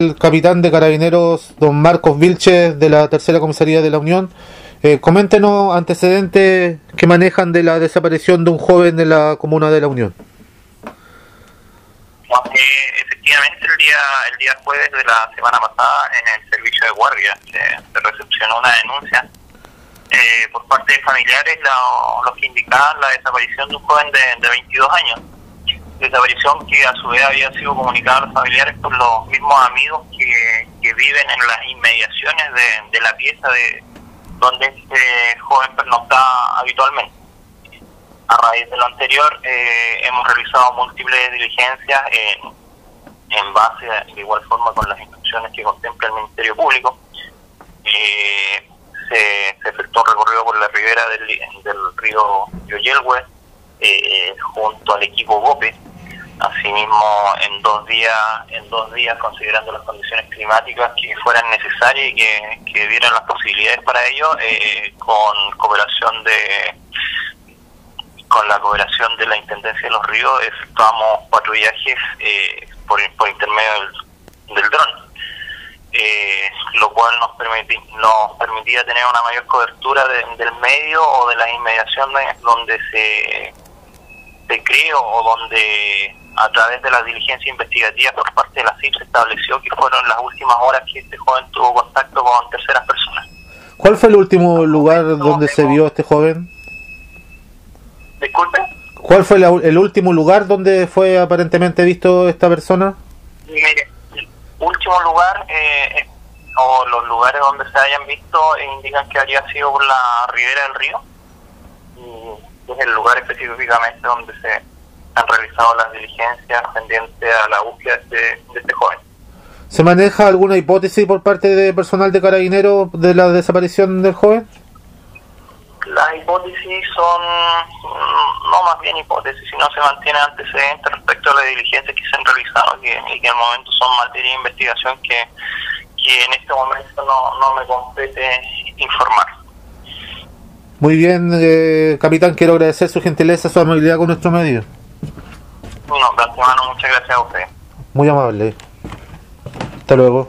el capitán de carabineros, don Marcos Vilches, de la tercera comisaría de la Unión. Eh, coméntenos antecedentes que manejan de la desaparición de un joven de la comuna de la Unión. Eh, efectivamente, el día el día jueves de la semana pasada, en el servicio de guardia, se, recepcionó una denuncia eh, por parte de familiares los que indicaban la desaparición de un joven de, de 22 años desaparición que a su vez había sido comunicada a los familiares por los mismos amigos que, que viven en las inmediaciones de, la pieza de donde este joven pernocta habitualmente. A raíz de lo anterior, eh, hemos realizado múltiples diligencias en, en base, de igual forma, con las instrucciones que contempla el Ministerio Público. Eh, se, se efectuó un recorrido por la ribera del, del río Yoyelhue, eh, junto al equipo GOPE, Asimismo, en dos días, en dos días, considerando las condiciones climáticas que fueran necesarias y que, que dieran las posibilidades para ello, eh, con cooperación de con la cooperación de la Intendencia de los Ríos, efectuamos patrullajes eh, por, por intermedio del, del dron. Eh, lo cual nos, permiti, nos permitía tener una mayor cobertura del medio o de las inmediaciones donde se, se cree o donde a través de la diligencia investigativa por parte de la CIP se estableció que fueron las últimas horas que este joven tuvo contacto con terceras personas. ¿Cuál fue el último lugar donde se vio este joven? Disculpe. ¿Cuál fue el último lugar donde fue aparentemente visto esta persona? Mire, el último lugar eh, o los lugares donde se hayan visto indican que habría sido por la ribera del río. Y es el lugar específicamente donde se han realizado las diligencias pendientes a la búsqueda de, este joven. ¿Se maneja alguna hipótesis por parte de personal de carabinero de la desaparición del joven? Las hipótesis son, mm, no más bien hipótesis, sino se mantienen antecedentes respecto a las diligencias que se han realizado y que, en el momento son materia de investigación que, que en este momento no, no me compete informar. Muy bien, eh, capitán, quiero agradecer su gentileza, su amabilidad con nuestro medio. No, antemano, muchas gracias a usted. Muy amable. Hasta luego.